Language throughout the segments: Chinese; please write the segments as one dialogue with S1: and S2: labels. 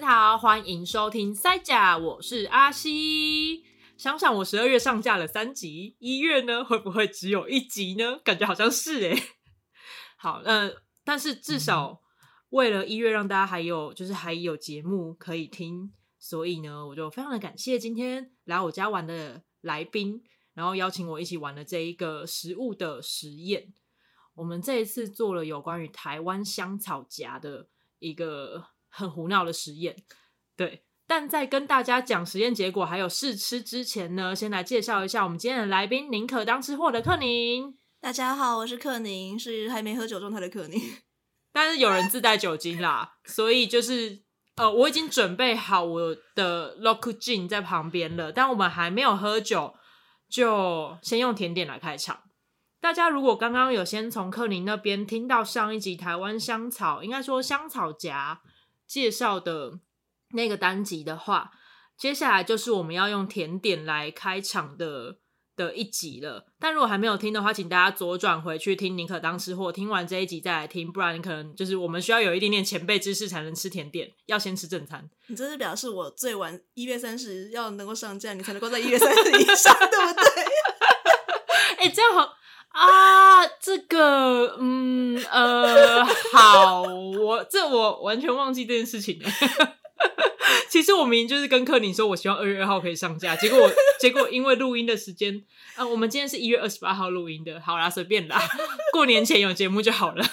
S1: 大家好，欢迎收听塞甲，我是阿西。想想我十二月上架了三集，一月呢会不会只有一集呢？感觉好像是诶。好，呃，但是至少为了一月让大家还有就是还有节目可以听，所以呢，我就非常的感谢今天来我家玩的来宾，然后邀请我一起玩的这一个食物的实验。我们这一次做了有关于台湾香草荚的一个很胡闹的实验，对。但在跟大家讲实验结果还有试吃之前呢，先来介绍一下我们今天的来宾——宁可当吃货的克宁。
S2: 大家好，我是克宁，是还没喝酒状态的克宁。
S1: 但是有人自带酒精啦，所以就是呃，我已经准备好我的 Lock Gin 在旁边了，但我们还没有喝酒，就先用甜点来开场。大家如果刚刚有先从克宁那边听到上一集台湾香草，应该说香草荚介绍的那个单集的话，接下来就是我们要用甜点来开场的的一集了。但如果还没有听的话，请大家左转回去听宁可当吃货，听完这一集再来听，不然你可能就是我们需要有一点点前辈知识才能吃甜点，要先吃正餐。
S2: 你这是表示我最晚一月三十要能够上架，你才能够在一月三十以上，对不对？
S1: 哎、欸，这样好。啊，这个，嗯，呃，好，我这我完全忘记这件事情了。其实我明明就是跟克宁说，我希望二月二号可以上架，结果我结果因为录音的时间，啊，我们今天是一月二十八号录音的，好啦，随便啦，过年前有节目就好了。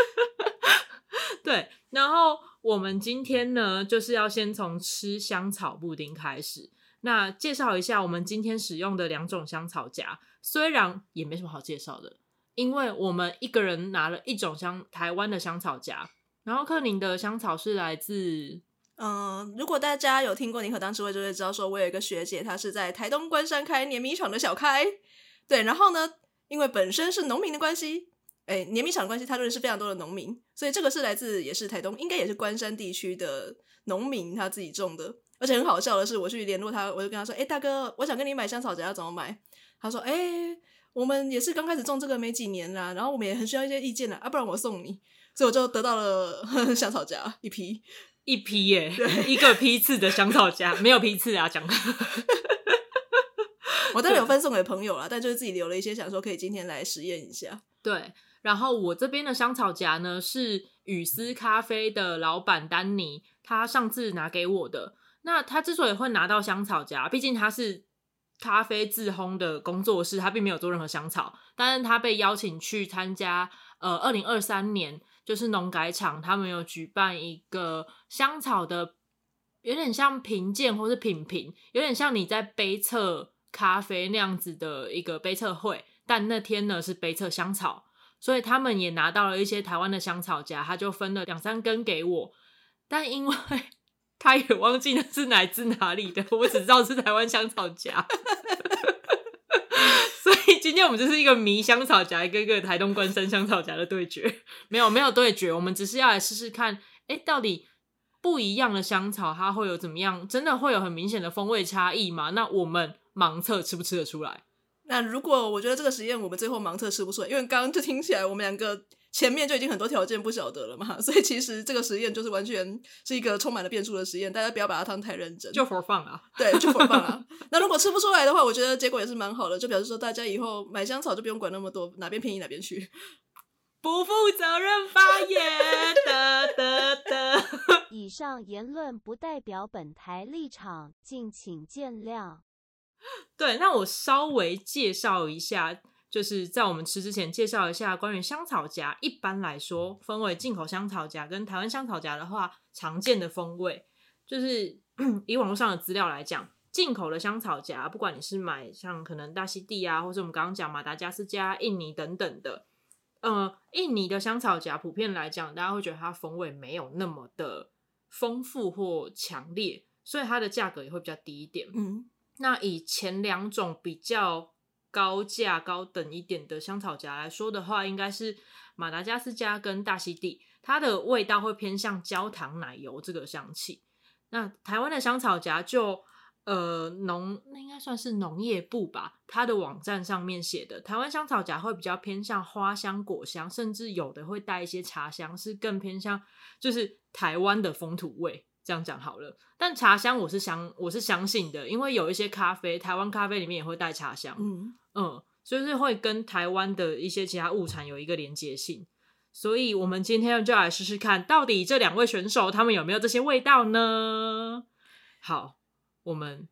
S1: 对，然后我们今天呢，就是要先从吃香草布丁开始。那介绍一下我们今天使用的两种香草荚。虽然也没什么好介绍的，因为我们一个人拿了一种香台湾的香草荚，然后克宁的香草是来自……
S2: 嗯、如果大家有听过宁可当吃货，就会知道说，我有一个学姐，她是在台东关山开碾米厂的小开，对，然后呢，因为本身是农民的关系，哎，碾米厂的关系，他认识非常多的农民，所以这个是来自也是台东，应该也是关山地区的农民他自己种的，而且很好笑的是，我去联络他，我就跟他说，哎，大哥，我想跟你买香草荚，要怎么买？他说：“哎、欸，我们也是刚开始种这个没几年啦，然后我们也很需要一些意见啦，啊，不然我送你。”所以我就得到了 香草荚一批
S1: 一批耶，一个批次的香草荚，没有批次啊，讲。
S2: 我当然有分送给朋友啦，但就是自己留了一些，想说可以今天来实验一下。
S1: 对，然后我这边的香草荚呢是雨丝咖啡的老板丹尼，他上次拿给我的。那他之所以会拿到香草荚，毕竟他是。咖啡自烘的工作室，他并没有做任何香草，但是他被邀请去参加，呃，二零二三年就是农改场，他们有举办一个香草的，有点像评鉴或是品评，有点像你在杯测咖啡那样子的一个杯测会，但那天呢是杯测香草，所以他们也拿到了一些台湾的香草荚，他就分了两三根给我，但因为。他也忘记那是来自哪里的，我只知道是台湾香草荚，所以今天我们就是一个迷香草荚，一个一个台东关山香草荚的对决。没有没有对决，我们只是要来试试看，哎、到底不一样的香草它会有怎么样？真的会有很明显的风味差异吗？那我们盲测吃不吃得出来？
S2: 那如果我觉得这个实验我们最后盲测吃不出来，因为刚刚就听起来我们两个。前面就已经很多条件不晓得了嘛，所以其实这个实验就是完全是一个充满了变数的实验，大家不要把它当太认真，
S1: 就 for fun 啊，
S2: 对，就 for fun 啊。那如果吃不出来的话，我觉得结果也是蛮好的，就表示说大家以后买香草就不用管那么多，哪边便宜哪边去，
S1: 不负责任发言的的的。
S3: 以上言论不代表本台立场，敬请见谅。
S1: 对，那我稍微介绍一下。就是在我们吃之前介绍一下关于香草荚。一般来说，分为进口香草荚跟台湾香草荚的话，常见的风味就是 以网络上的资料来讲，进口的香草荚，不管你是买像可能大溪地啊，或是我们刚刚讲马达加斯加、印尼等等的，呃，印尼的香草荚普遍来讲，大家会觉得它风味没有那么的丰富或强烈，所以它的价格也会比较低一点。嗯，那以前两种比较。高价高等一点的香草荚来说的话，应该是马达加斯加跟大溪地，它的味道会偏向焦糖奶油这个香气。那台湾的香草荚就呃农那应该算是农业部吧，它的网站上面写的，台湾香草荚会比较偏向花香、果香，甚至有的会带一些茶香，是更偏向就是台湾的风土味。这样讲好了，但茶香我是相我是相信的，因为有一些咖啡，台湾咖啡里面也会带茶香，嗯。嗯，就是会跟台湾的一些其他物产有一个连接性，所以我们今天就来试试看，到底这两位选手他们有没有这些味道呢？好，我们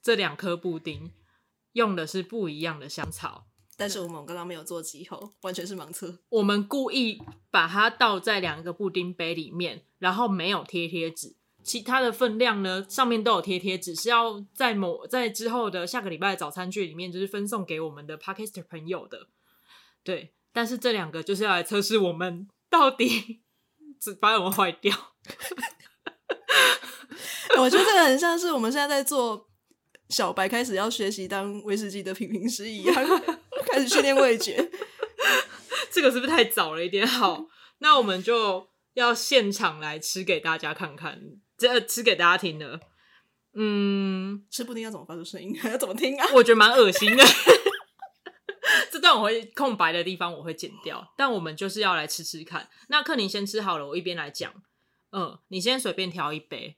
S1: 这两颗布丁用的是不一样的香草，
S2: 但是我们刚刚没有做记号，完全是盲测。
S1: 我们故意把它倒在两个布丁杯里面。然后没有贴贴纸，其他的分量呢，上面都有贴贴纸，是要在某在之后的下个礼拜的早餐剧里面，就是分送给我们的 Podcast 朋友的。对，但是这两个就是要来测试我们到底 只把我们坏掉。
S2: 我觉得这个很像是我们现在在做小白开始要学习当威士忌的品评师一样，开始训练味觉。
S1: 这个是不是太早了一点？好，那我们就。要现场来吃给大家看看，这吃给大家听的。嗯，
S2: 吃布丁要怎么发出声音？要怎么听啊？
S1: 我觉得蛮恶心的。这段我会空白的地方我会剪掉，但我们就是要来吃吃看。那克宁先吃好了，我一边来讲。嗯，你先随便挑一杯。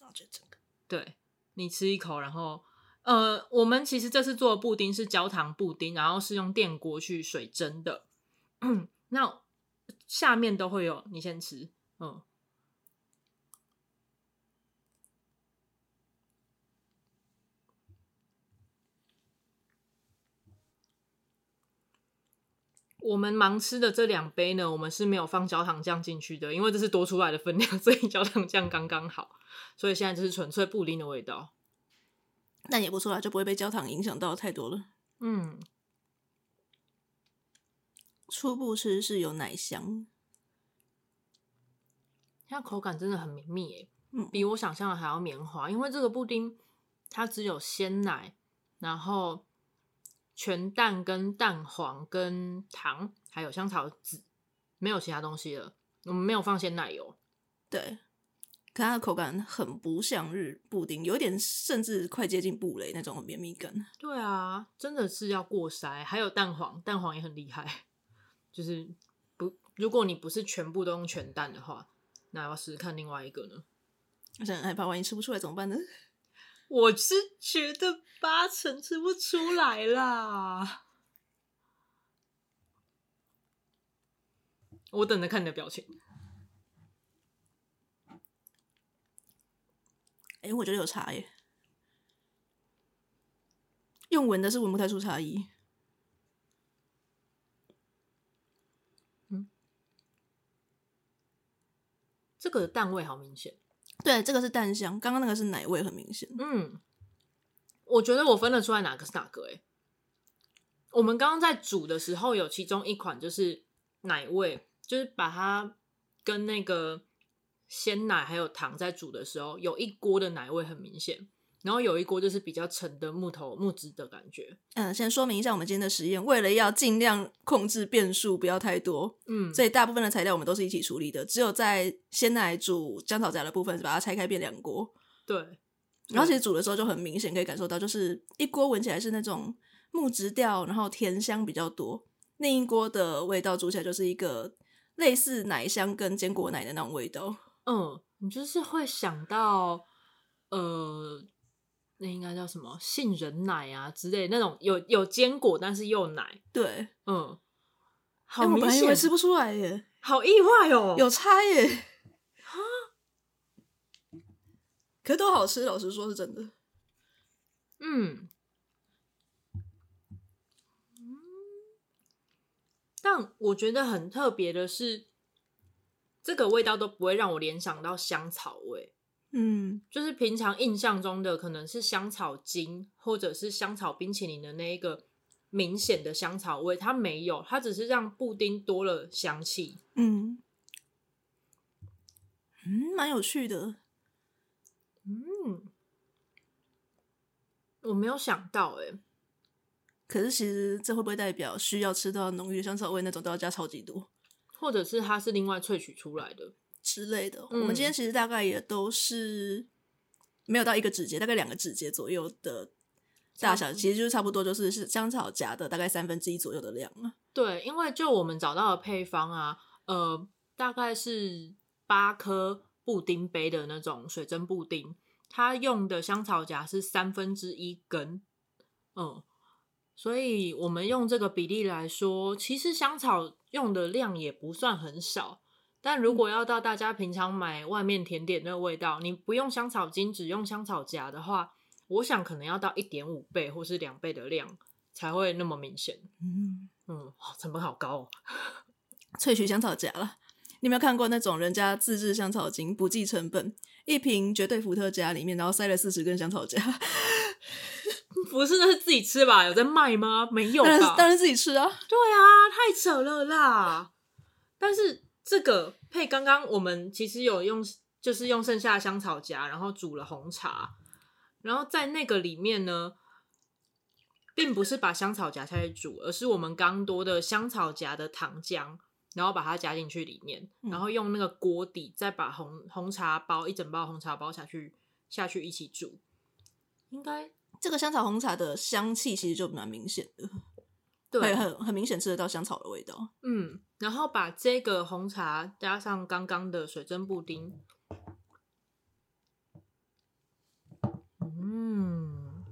S2: 我觉得这个。
S1: 对，你吃一口，然后呃，我们其实这次做的布丁是焦糖布丁，然后是用电锅去水蒸的。那。下面都会有，你先吃，嗯。我们盲吃的这两杯呢，我们是没有放焦糖酱进去的，因为这是多出来的分量，所以焦糖酱刚刚好。所以现在就是纯粹布丁的味道，
S2: 那也不错啦，就不会被焦糖影响到太多了。嗯。初步吃是有奶香，
S1: 它口感真的很绵密诶，嗯，比我想象的还要绵滑。因为这个布丁它只有鲜奶，然后全蛋跟蛋黄跟糖，还有香草籽，没有其他东西了。我们没有放鲜奶油，
S2: 对，可它的口感很不像日布丁，有点甚至快接近布雷那种绵密感。
S1: 对啊，真的是要过筛，还有蛋黄，蛋黄也很厉害。就是不，如果你不是全部都用全蛋的话，那要试试看另外一个呢？
S2: 我想很害怕，万一吃不出来怎么办呢？
S1: 我是觉得八成吃不出来啦。我等着看你的表情。
S2: 哎、欸，我觉得有差耶，用闻的是闻不太出差异。
S1: 这个蛋味好明显，
S2: 对，这个是蛋香，刚刚那个是奶味，很明显。
S1: 嗯，我觉得我分得出来哪个是哪个。哎，我们刚刚在煮的时候，有其中一款就是奶味，就是把它跟那个鲜奶还有糖在煮的时候，有一锅的奶味很明显。然后有一锅就是比较沉的木头木质的感觉。
S2: 嗯，先说明一下我们今天的实验，为了要尽量控制变数不要太多，嗯，所以大部分的材料我们都是一起处理的，只有在鲜奶煮姜草荚的部分是把它拆开变两锅。
S1: 对，
S2: 然后其实煮的时候就很明显可以感受到，就是一锅闻起来是那种木质调，然后甜香比较多；另一锅的味道煮起来就是一个类似奶香跟坚果奶的那种味道。
S1: 嗯，你就是会想到，呃。那应该叫什么？杏仁奶啊之类那种有有坚果但是又奶，
S2: 对，
S1: 嗯，
S2: 好明显，我吃不出来耶，
S1: 好意外哦，
S2: 有差耶，哈，可是都好吃，老实说是真的，
S1: 嗯，嗯，但我觉得很特别的是，这个味道都不会让我联想到香草味。嗯，就是平常印象中的可能是香草精或者是香草冰淇淋的那一个明显的香草味，它没有，它只是让布丁多了香气。嗯，
S2: 嗯，蛮有趣的。
S1: 嗯，我没有想到哎、欸，
S2: 可是其实这会不会代表需要吃到浓郁的香草味那种都要加超级多，
S1: 或者是它是另外萃取出来的？
S2: 之类的，嗯，我们今天其实大概也都是没有到一个指节，大概两个指节左右的大小，其实就是差不多，就是是香草荚的大概三分之一左右的量啊。
S1: 对，因为就我们找到的配方啊，呃，大概是八颗布丁杯的那种水蒸布丁，它用的香草荚是三分之一根，嗯，所以我们用这个比例来说，其实香草用的量也不算很少。但如果要到大家平常买外面甜点的味道，你不用香草精，只用香草荚的话，我想可能要到一点五倍或是两倍的量才会那么明显。嗯嗯，成本好高哦。
S2: 萃取香草荚了，你有没有看过那种人家自制香草精不计成本，一瓶绝对伏特加里面，然后塞了四十根香草荚？
S1: 不是，那是自己吃吧？有在卖吗？没有吧？
S2: 当然，当然自己吃啊。
S1: 对啊，太扯了啦。但是。这个配刚刚我们其实有用，就是用剩下的香草荚，然后煮了红茶，然后在那个里面呢，并不是把香草荚下去煮，而是我们刚多的香草荚的糖浆，然后把它加进去里面，然后用那个锅底再把红红茶包一整包红茶包下去下去一起煮，应该
S2: 这个香草红茶的香气其实就蛮明显的。对，很很明显吃得到香草的味道。
S1: 嗯，然后把这个红茶加上刚刚的水蒸布丁，嗯，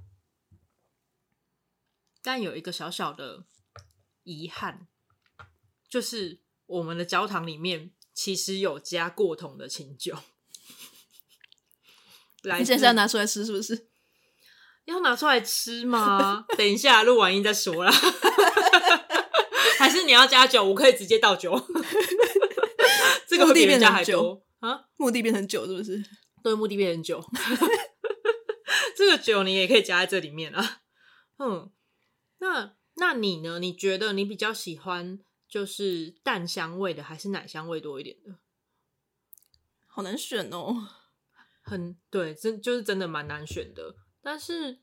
S1: 但有一个小小的遗憾，就是我们的焦糖里面其实有加过桶的清酒。
S2: 来，你现在是要拿出来吃是不是？
S1: 要拿出来吃吗？等一下录完音再说啦。还是你要加酒？我可以直接倒酒。这个会比人家还多啊！
S2: 目的变成酒是不是？
S1: 对，目的变成酒。这个酒你也可以加在这里面啊。嗯，那那你呢？你觉得你比较喜欢就是蛋香味的，还是奶香味多一点的？
S2: 好难选哦。
S1: 很对，真就是真的蛮难选的。但是。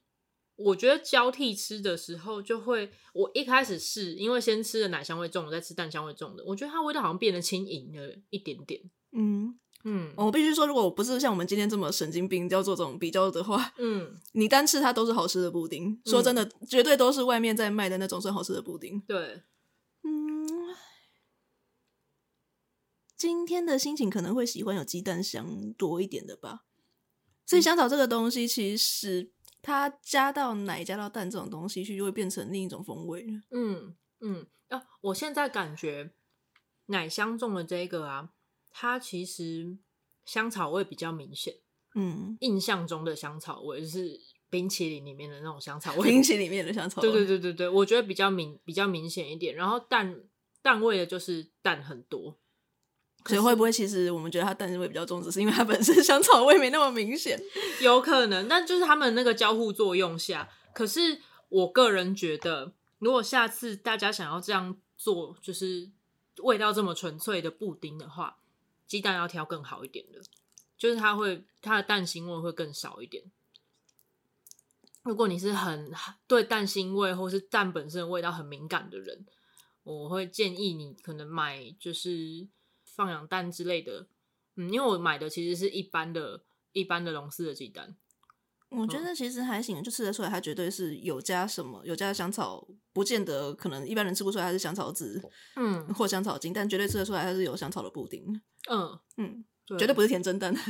S1: 我觉得交替吃的时候，就会我一开始是因为先吃的奶香味重，再吃蛋香味重的，我觉得它味道好像变得轻盈了一点点。嗯嗯，
S2: 我必须说，如果我不是像我们今天这么神经病要做这种比较的话，嗯，你单吃它都是好吃的布丁。嗯、说真的，绝对都是外面在卖的那种最好吃的布丁。
S1: 对，
S2: 嗯，今天的心情可能会喜欢有鸡蛋香多一点的吧。所以香草这个东西其实。它加到奶、加到蛋这种东西去，就会变成另一种风味。
S1: 嗯嗯，啊，我现在感觉奶香中的这个啊，它其实香草味比较明显。嗯，印象中的香草味就是冰淇淋里面的那种香草味，
S2: 冰淇淋里面的香草味。
S1: 对对对对对，我觉得比较明比较明显一点。然后蛋蛋味的就是蛋很多。
S2: 所以会不会其实我们觉得它蛋腥味比较重，只是因为它本身香草味没那么明显？
S1: 有可能，但就是他们那个交互作用下。可是我个人觉得，如果下次大家想要这样做，就是味道这么纯粹的布丁的话，鸡蛋要挑更好一点的，就是它会它的蛋腥味会更少一点。如果你是很对蛋腥味或是蛋本身的味道很敏感的人，我会建议你可能买就是。放养蛋之类的，嗯，因为我买的其实是一般的、一般的龙丝的鸡蛋，
S2: 我觉得其实还行，就吃得出来，它绝对是有加什么，有加香草，不见得可能一般人吃不出来它是香草籽，嗯，或香草精，但绝对吃得出来它是有香草的布丁，嗯嗯，绝对不是甜蒸蛋。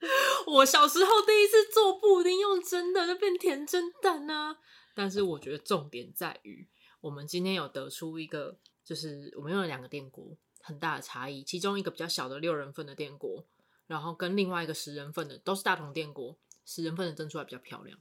S1: 我小时候第一次做布丁用蒸的，就变甜蒸蛋啊！但是我觉得重点在于，我们今天有得出一个，就是我们用了两个电锅。很大的差异，其中一个比较小的六人份的电锅，然后跟另外一个十人份的都是大同电锅，十人份的蒸出来比较漂亮。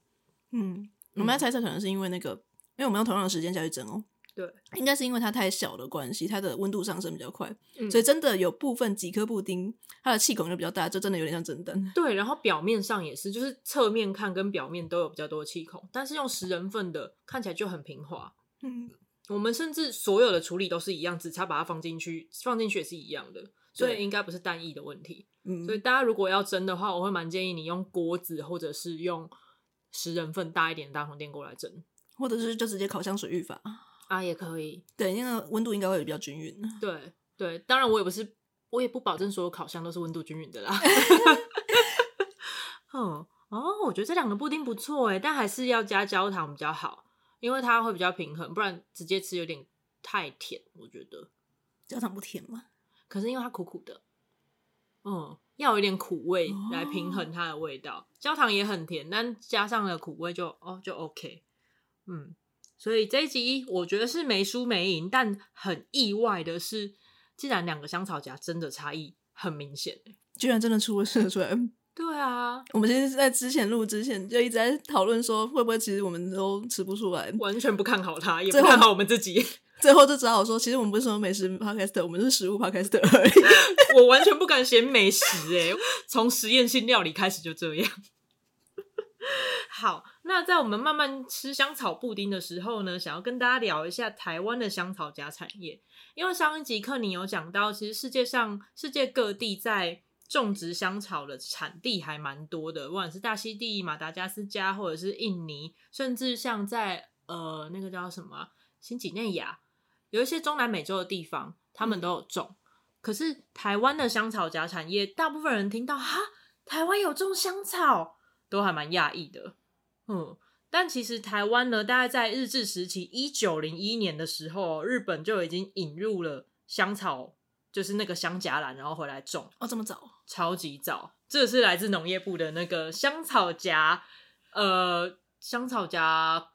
S2: 嗯，我们在猜测可能是因为那个，因为我们用同样的时间下去蒸哦。
S1: 对，
S2: 应该是因为它太小的关系，它的温度上升比较快，嗯、所以真的有部分几颗布丁，它的气孔就比较大，就真的有点像蒸蛋。
S1: 对，然后表面上也是，就是侧面看跟表面都有比较多的气孔，但是用十人份的看起来就很平滑。嗯。我们甚至所有的处理都是一样，只差把它放进去，放进去也是一样的，所以应该不是单一的问题。嗯，所以大家如果要蒸的话，我会蛮建议你用锅子，或者是用十人份大一点的大铜电锅来蒸，
S2: 或者是就直接烤箱水浴法
S1: 啊，也可以。
S2: 对，那个温度应该会比较均匀。
S1: 对对，当然我也不是，我也不保证所有烤箱都是温度均匀的啦。哦，我觉得这两个布丁不错哎，但还是要加焦糖比较好，因为它会比较平衡，不然直接吃有点太甜。我觉得
S2: 焦糖不甜吗？
S1: 可是因为它苦苦的，嗯，要有一点苦味来平衡它的味道。哦、焦糖也很甜，但加上了苦味就哦就 OK。嗯，所以这一集我觉得是没输没赢，但很意外的是，既然两个香草夹真的差异很明显，
S2: 居然真的出了事出来。
S1: 对啊，
S2: 我们其实，在之前录之前就一直在讨论说，会不会其实我们都吃不出来，
S1: 完全不看好它，也不看好我们自己。
S2: 最后就只好说，其实我们不是什么美食 podcast，我们是食物 podcast 而已。
S1: 我完全不敢写美食哎，从实验性料理开始就这样。好，那在我们慢慢吃香草布丁的时候呢，想要跟大家聊一下台湾的香草加产业，因为上一集课你有讲到，其实世界上世界各地在种植香草的产地还蛮多的，不管是大溪地、马达加斯加，或者是印尼，甚至像在呃那个叫什么新几内亚，有一些中南美洲的地方，他们都有种。嗯、可是台湾的香草荚产业，大部分人听到哈，台湾有种香草，都还蛮讶异的。嗯，但其实台湾呢，大概在日治时期一九零一年的时候，日本就已经引入了香草。就是那个香荚兰，然后回来种
S2: 哦，这么早，
S1: 超级早。这是来自农业部的那个香草荚，呃，香草荚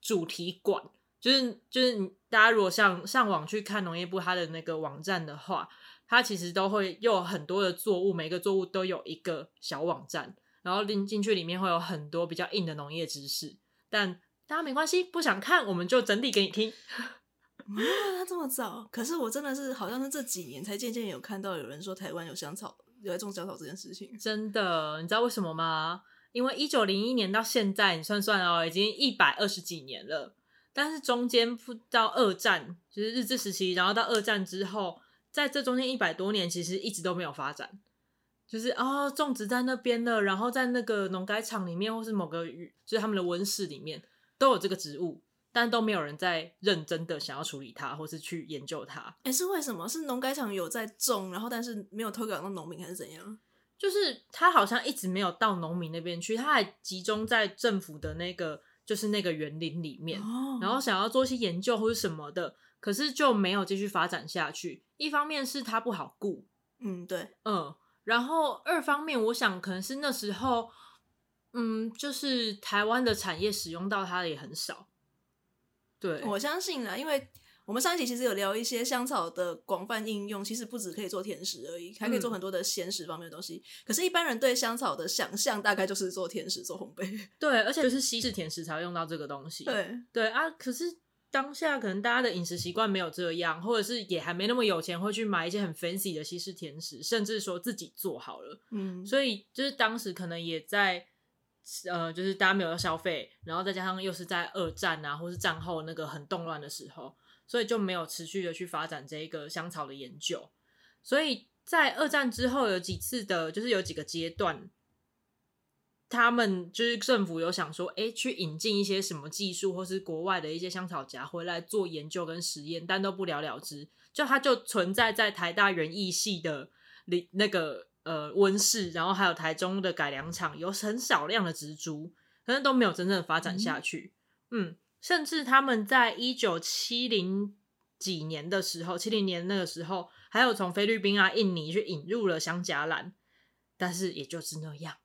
S1: 主题馆，就是就是大家如果上上网去看农业部它的那个网站的话，它其实都会有很多的作物，每个作物都有一个小网站，然后进进去里面会有很多比较硬的农业知识，但大家没关系，不想看我们就整理给你听。
S2: 啊，他这么早？可是我真的是好像是这几年才渐渐有看到有人说台湾有香草，有在种香草这件事情。
S1: 真的，你知道为什么吗？因为一九零一年到现在，你算算哦，已经一百二十几年了。但是中间到二战，就是日治时期，然后到二战之后，在这中间一百多年，其实一直都没有发展。就是哦，种植在那边的，然后在那个农改场里面，或是某个就是他们的温室里面，都有这个植物。但都没有人在认真的想要处理它，或是去研究它。
S2: 哎、欸，是为什么？是农改场有在种，然后但是没有推广到农民，还是怎样？
S1: 就是它好像一直没有到农民那边去，它还集中在政府的那个，就是那个园林里面，哦、然后想要做一些研究或是什么的，可是就没有继续发展下去。一方面是它不好顾，
S2: 嗯，对，
S1: 嗯，然后二方面，我想可能是那时候，嗯，就是台湾的产业使用到它的也很少。对，
S2: 我相信啦，因为我们上一集其实有聊一些香草的广泛应用，其实不只可以做甜食而已，还可以做很多的鲜食方面的东西。嗯、可是，一般人对香草的想象大概就是做甜食、做烘焙。
S1: 对，而且就是西式甜食才会用到这个东西。
S2: 对
S1: 对啊，可是当下可能大家的饮食习惯没有这样，或者是也还没那么有钱，会去买一些很 fancy 的西式甜食，甚至说自己做好了。嗯，所以就是当时可能也在。呃，就是大家没有消费，然后再加上又是在二战啊，或是战后那个很动乱的时候，所以就没有持续的去发展这一个香草的研究。所以在二战之后有几次的，就是有几个阶段，他们就是政府有想说，哎，去引进一些什么技术，或是国外的一些香草荚回来做研究跟实验，但都不了了之。就它就存在在台大园艺系的里那个。呃，温室，然后还有台中的改良场，有很少量的植株，可是都没有真正发展下去。嗯，嗯，甚至他们在一九七零几年的时候，七零年那个时候，还有从菲律宾啊、印尼去引入了香荚兰，但是也就是那样，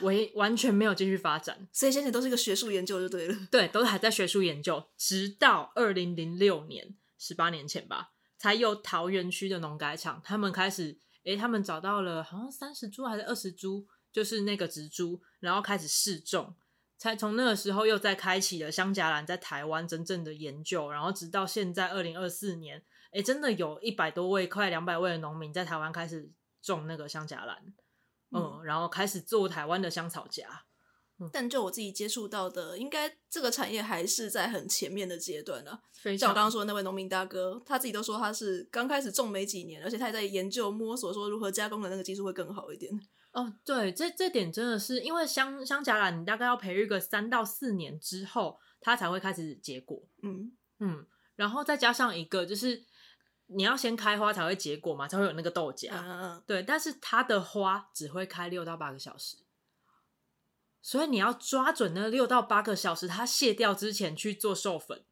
S1: 完完全没有继续发展。
S2: 所以现在都是一个学术研究就对了。
S1: 对，都还在学术研究，直到二零零六年，十八年前吧，才有桃园区的农改场，他们开始。诶，他们找到了好像三十株还是二十株，就是那个植株，然后开始试种，才从那个时候又再开启了香荚兰在台湾真正的研究，然后直到现在二零二四年，诶，真的有一百多位，快两百位的农民在台湾开始种那个香荚兰，嗯，嗯，然后开始做台湾的香草荚。
S2: 但就我自己接触到的，应该这个产业还是在很前面的阶段呢、啊。像我刚刚说的那位农民大哥，他自己都说他是刚开始种没几年，而且他也在研究摸索说如何加工的那个技术会更好一点。
S1: 哦，对，这这点真的是因为香香荚兰，你大概要培育个三到四年之后，它才会开始结果。嗯嗯，然后再加上一个就是你要先开花才会结果嘛，才会有那个豆荚。嗯嗯，对，但是它的花只会开六到八个小时。所以你要抓准那六到八个小时，它卸掉之前去做授粉。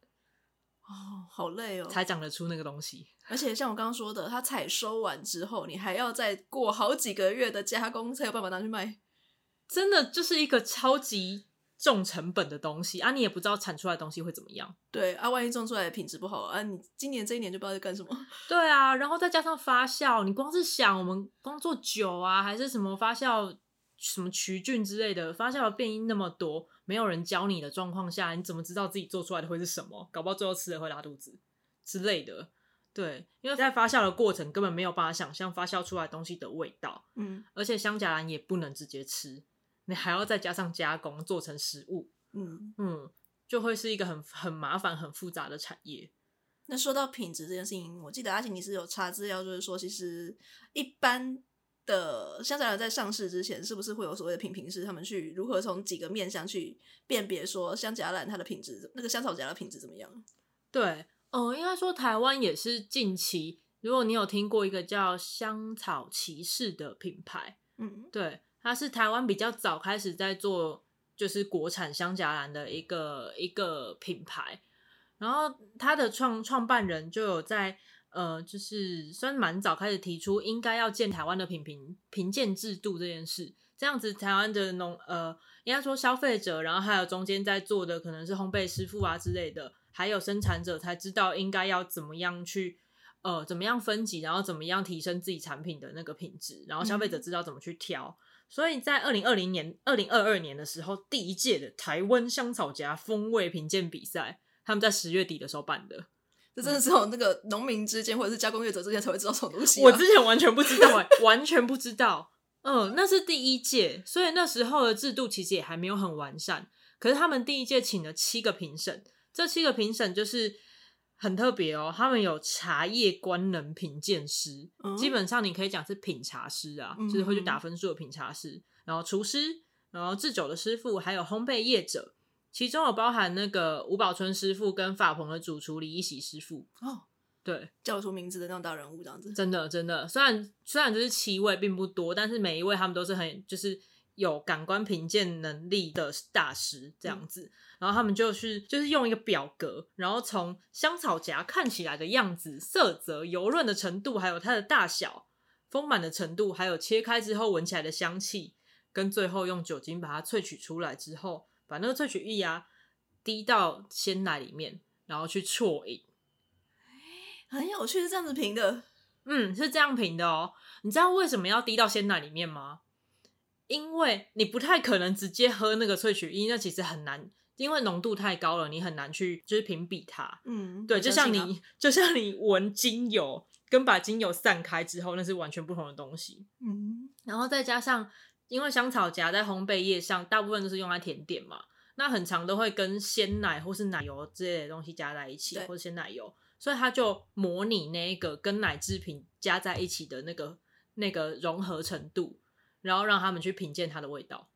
S2: 哦，好累哦，
S1: 才长得出那个东西。
S2: 而且像我刚刚说的，它采收完之后，你还要再过好几个月的加工，才有办法拿去卖。
S1: 真的就是一个超级重成本的东西啊！你也不知道产出来的东西会怎么样。
S2: 对啊，万一种出来的品质不好啊，你今年这一年就不知道在干什么。
S1: 对啊，然后再加上发酵，你光是想我们光做酒啊，还是什么发酵。什么曲菌之类的，发酵的变因那么多，没有人教你的状况下，你怎么知道自己做出来的会是什么？搞不好最后吃了会拉肚子之类的。对，因为在发酵的过程根本没有办法想象发酵出来东西的味道。
S2: 嗯，
S1: 而且香荚兰也不能直接吃，你还要再加上加工做成食物。
S2: 嗯
S1: 嗯，就会是一个很很麻烦、很复杂的产业。
S2: 那说到品质这件事情，我记得阿琴你是有查资料，就是说其实一般。的香荚兰在上市之前，是不是会有所谓的品评师？他们去如何从几个面向去辨别说香荚兰它的品质，那个香草荚的品质怎么样？
S1: 对，哦、呃，应该说台湾也是近期，如果你有听过一个叫香草骑士的品牌，
S2: 嗯，
S1: 对，它是台湾比较早开始在做，就是国产香荚兰的一个一个品牌，然后它的创创办人就有在。呃，就是虽然蛮早开始提出应该要建台湾的品评评鉴制度这件事，这样子台湾的农呃，应该说消费者，然后还有中间在做的可能是烘焙师傅啊之类的，还有生产者才知道应该要怎么样去呃怎么样分级，然后怎么样提升自己产品的那个品质，然后消费者知道怎么去挑。嗯、所以在二零二零年、二零二二年的时候，第一届的台湾香草荚风味评鉴比赛，他们在十月底的时候办的。
S2: 这真的只有那个农民之间，或者是加工业者之间才会知道这种东西。
S1: 我之前完全不知道，哎，完全不知道。嗯，那是第一届，所以那时候的制度其实也还没有很完善。可是他们第一届请了七个评审，这七个评审就是很特别哦。他们有茶叶官能品鉴师，嗯、基本上你可以讲是品茶师啊，就是会去打分数的品茶师。然后厨师，然后制酒的师傅，还有烘焙业者。其中有包含那个吴宝春师傅跟法鹏的主厨李一喜师傅。
S2: 哦，
S1: 对，
S2: 叫出名字的那种大人物这样子，
S1: 真的真的，虽然虽然只是七位并不多，但是每一位他们都是很就是有感官评鉴能力的大师这样子，嗯、然后他们就是就是用一个表格，然后从香草荚看起来的样子、色泽、油润的程度，还有它的大小、丰满的程度，还有切开之后闻起来的香气，跟最后用酒精把它萃取出来之后。把那个萃取液啊滴到鲜奶里面，然后去啜饮，
S2: 很有趣，是这样子评的。
S1: 嗯，是这样评的哦。你知道为什么要滴到鲜奶里面吗？因为你不太可能直接喝那个萃取液，那其实很难，因为浓度太高了，你很难去就是评比它。
S2: 嗯，
S1: 对，就像你就像你闻精油，跟把精油散开之后，那是完全不同的东西。
S2: 嗯，
S1: 然后再加上。因为香草荚在烘焙业上，大部分都是用来甜点嘛，那很常都会跟鲜奶或是奶油之类的东西加在一起，或者鲜奶油，所以它就模拟那个跟奶制品加在一起的那个那个融合程度，然后让他们去品鉴它的味道。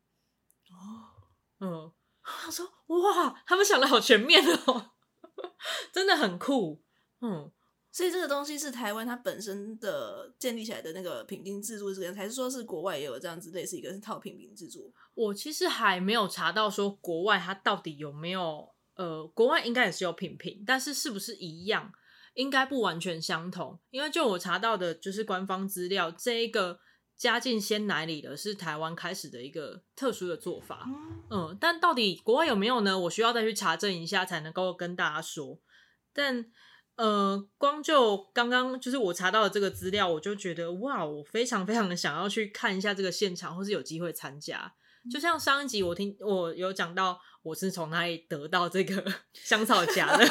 S2: 哦，
S1: 嗯，他说哇，他们想的好全面哦，真的很酷，嗯。
S2: 所以这个东西是台湾它本身的建立起来的那个品评制度，这个还是说是国外也有这样子类似一个套品评制度？
S1: 我其实还没有查到说国外它到底有没有，呃，国外应该也是有品评，但是是不是一样，应该不完全相同。因为就我查到的就是官方资料，这一个加进鲜奶里的是台湾开始的一个特殊的做法，
S2: 嗯，
S1: 嗯，但到底国外有没有呢？我需要再去查证一下才能够跟大家说，但。呃，光就刚刚就是我查到的这个资料，我就觉得哇，我非常非常的想要去看一下这个现场，或是有机会参加。就像上一集我听我有讲到，我是从哪里得到这个 香草夹的。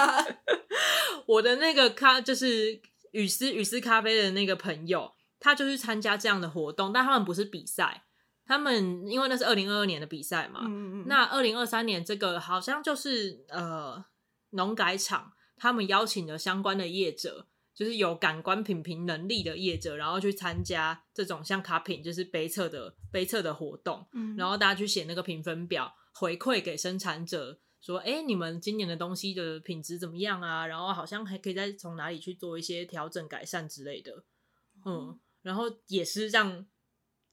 S1: 我的那个咖就是雨丝雨丝咖啡的那个朋友，他就去参加这样的活动，但他们不是比赛，他们因为那是二零二二年的比赛嘛，
S2: 嗯嗯，
S1: 那二零二三年这个好像就是呃农改场。他们邀请了相关的业者，就是有感官品评能力的业者，然后去参加这种像卡品，就是杯测的杯测的活动。
S2: 嗯，
S1: 然后大家去写那个评分表，回馈给生产者，说：“哎，你们今年的东西的品质怎么样啊？然后好像还可以再从哪里去做一些调整改善之类的。”嗯，然后也是让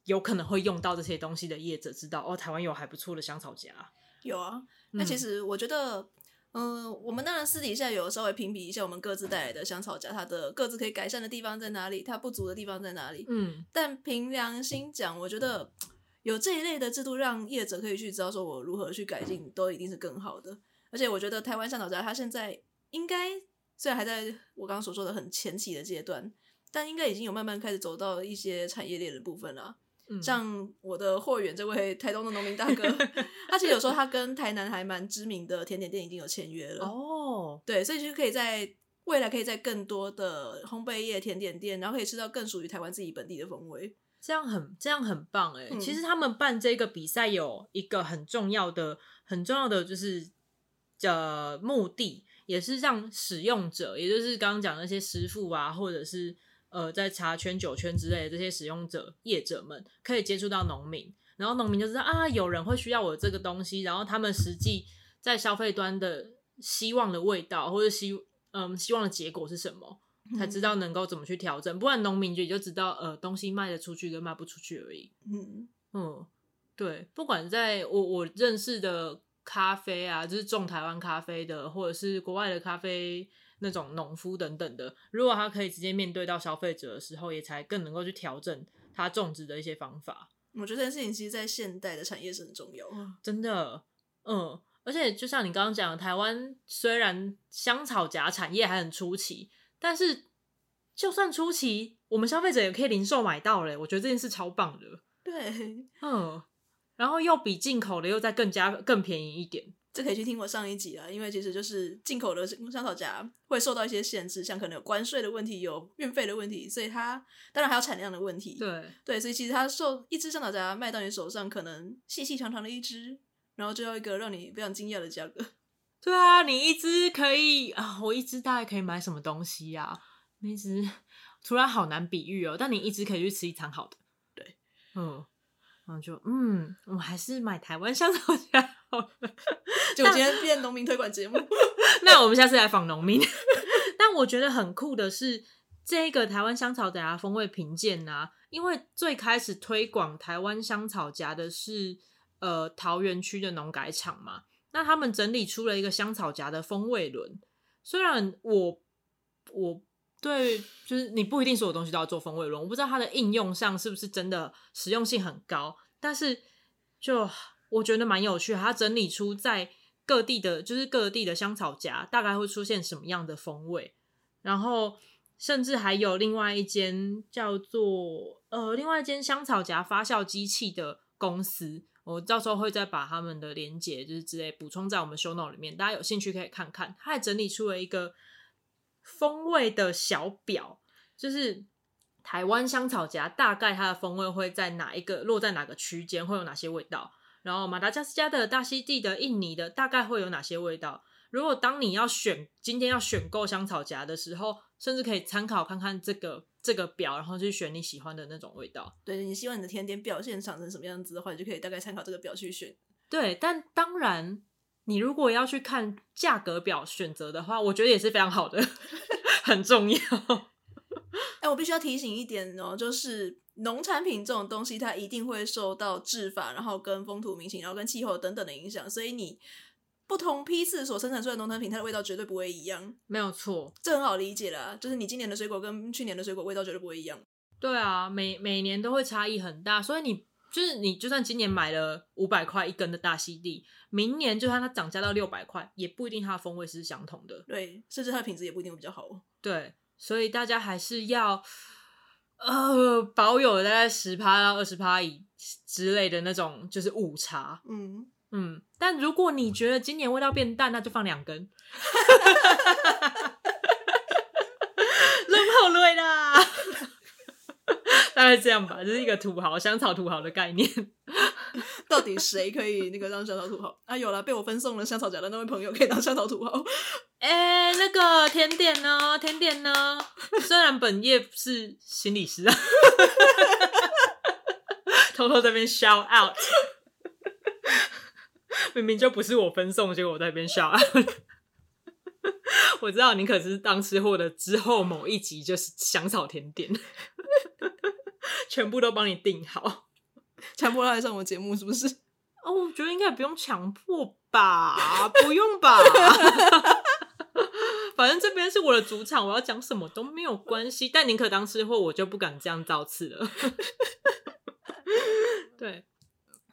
S1: 有可能会用到这些东西的业者知道，哦，台湾有还不错的香草荚。
S2: 有啊，那其实我觉得，嗯、呃，我们当然私底下有稍微评比一下我们各自带来的香草荚，它的各自可以改善的地方在哪里，它不足的地方在哪里。
S1: 嗯，
S2: 但凭良心讲，我觉得有这一类的制度，让业者可以去知道说我如何去改进，都一定是更好的。而且我觉得台湾香草荚它现在应该虽然还在我刚刚所说的很前期的阶段，但应该已经有慢慢开始走到一些产业链的部分了。嗯、像我的货源这位台东的农民大哥，他其实有时候他跟台南还蛮知名的甜点店已经有签约了
S1: 哦。
S2: 对，所以就可以在未来可以在更多的烘焙业甜点店，然后可以吃到更属于台湾自己本地的风味。
S1: 这样很这样很棒哎、
S2: 嗯。
S1: 其实他们办这个比赛有一个很重要的很重要的就是的目的，也是让使用者，也就是刚刚讲那些师傅啊，或者是。呃，在茶圈、酒圈之类的这些使用者、业者们可以接触到农民，然后农民就知道啊，有人会需要我这个东西，然后他们实际在消费端的希望的味道或者希嗯希望的结果是什么，才知道能够怎么去调整。不然农民就也就知道呃东西卖得出去跟卖不出去而已。
S2: 嗯
S1: 嗯，对，不管在我我认识的咖啡啊，就是种台湾咖啡的，或者是国外的咖啡。那种农夫等等的，如果他可以直接面对到消费者的时候，也才更能够去调整他种植的一些方法。
S2: 我觉得这件事情其实，在现代的产业是很重要。
S1: 真的，嗯，而且就像你刚刚讲的，台湾虽然香草荚产业还很初期，但是就算初期，我们消费者也可以零售买到嘞。我觉得这件事超棒的。
S2: 对，
S1: 嗯，然后又比进口的又再更加更便宜一点。
S2: 这可以去听我上一集啊，因为其实就是进口的香草荚会受到一些限制，像可能有关税的问题，有运费的问题，所以它当然还有产量的问题。
S1: 对
S2: 对，所以其实它受一支香草荚卖到你手上，可能细细长长的一支，然后就要一个让你非常惊讶的价格。
S1: 对啊，你一支可以啊，我一支大概可以买什么东西呀、啊？那一支突然好难比喻哦，但你一只可以去吃一餐好的。
S2: 对，
S1: 嗯。然后就嗯，我还是买台湾香草荚好了。
S2: 就今天变农民推广节目，
S1: 那我们下次来访农民。但我觉得很酷的是，这个台湾香草夹风味评鉴啊，因为最开始推广台湾香草荚的是呃桃园区的农改场嘛，那他们整理出了一个香草荚的风味轮。虽然我我。对，就是你不一定所有东西都要做风味轮，我不知道它的应用上是不是真的实用性很高，但是就我觉得蛮有趣，它整理出在各地的，就是各地的香草荚大概会出现什么样的风味，然后甚至还有另外一间叫做呃，另外一间香草荚发酵机器的公司，我到时候会再把他们的连结就是之类补充在我们 show note 里面，大家有兴趣可以看看，它还整理出了一个。风味的小表，就是台湾香草荚大概它的风味会在哪一个落在哪个区间，会有哪些味道？然后马达加斯加的、大溪地的、印尼的大概会有哪些味道？如果当你要选今天要选购香草荚的时候，甚至可以参考看看这个这个表，然后去选你喜欢的那种味道。
S2: 对，你希望你的甜点表现长成什么样子的话，你就可以大概参考这个表去选。
S1: 对，但当然。你如果要去看价格表选择的话，我觉得也是非常好的，很重要。
S2: 哎、欸，我必须要提醒一点哦，就是农产品这种东西，它一定会受到制法，然后跟风土民情，然后跟气候等等的影响，所以你不同批次所生产出来的农产品，它的味道绝对不会一样。没有错，这很好理解啦，就是你今年的水果跟去年的水果味道绝对不会一样。对啊，每每年都会差异很大，所以你。就是你，就算今年买了五百块一根的大溪地，明年就算它涨价到六百块，也不一定它的风味是相同的。对，甚至它的品质也不一定会比较好。对，所以大家还是要呃保有大概十趴到二十趴以之类的那种，就是误差。嗯嗯，但如果你觉得今年味道变淡，那就放两根。冷好累啦。大概这样吧，这是一个土豪香草土豪的概念。到底谁可以那个当香草土豪啊？有了，被我分送了香草荚的那位朋友可以当香草土豪。哎、欸，那个甜点呢？甜点呢？虽然本业是心理师啊，偷偷在那边 shout out，明明就不是我分送，结果我在那边 shout out。我知道你可是当吃货的，之后某一集就是香草甜点。全部都帮你定好，强迫他来上我节目是不是？
S1: 哦，我觉得应该不用强迫吧，不用吧。反正这边是我的主场，我要讲什么都没有关系。但宁可当吃货，我就不敢这样造次了。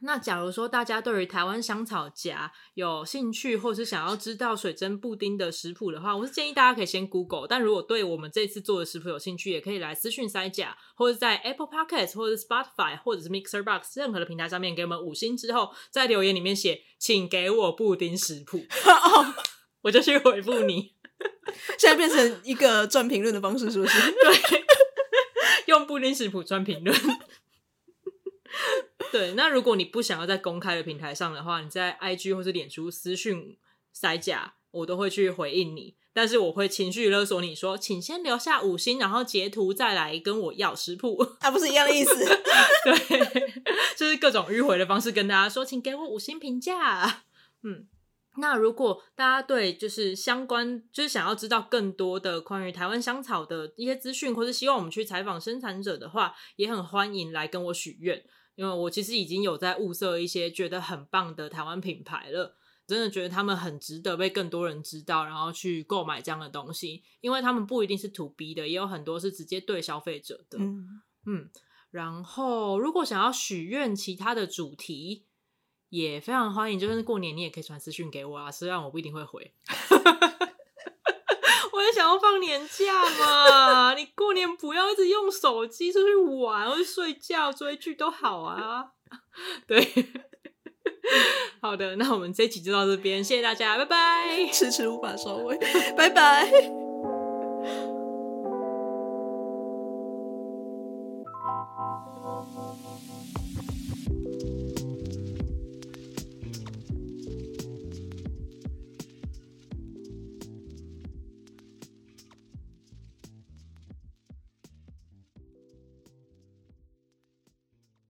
S1: 对，那假如说大家对于台湾香草荚有兴趣，或是想要知道水蒸布丁的食谱的话，我是建议大家可以先 Google。但如果对我们这次做的食谱有兴趣，也可以来私讯塞甲，或者在 Apple Podcast 或者 Spotify 或者是 Mixer Box 任何的平台上面给我们五星之后，在留言里面写“请给我布丁食谱” 我就去回复你。
S2: 现在变成一个赚评论的方式，是不是？
S1: 对，用布丁食谱赚评论。对，那如果你不想要在公开的平台上的话，你在 IG 或是脸书私讯塞假，我都会去回应你。但是我会情绪勒索你说，请先留下五星，然后截图再来跟我要食谱，
S2: 啊，不是一样的意思？
S1: 对，就是各种迂回的方式跟大家说，请给我五星评价。嗯。那如果大家对就是相关，就是想要知道更多的关于台湾香草的一些资讯，或是希望我们去采访生产者的话，也很欢迎来跟我许愿，因为我其实已经有在物色一些觉得很棒的台湾品牌了，真的觉得他们很值得被更多人知道，然后去购买这样的东西，因为他们不一定是 to B 的，也有很多是直接对消费者的。嗯嗯，然后如果想要许愿其他的主题。也非常欢迎，就算是过年，你也可以传私讯给我啊，虽然我不一定会回。想要放年假嘛，你过年不要一直用手机出去玩，或者睡觉、追剧都好啊。对，好的，那我们这一期就到这边，谢谢大家，拜拜。
S2: 迟迟无法收尾，拜拜。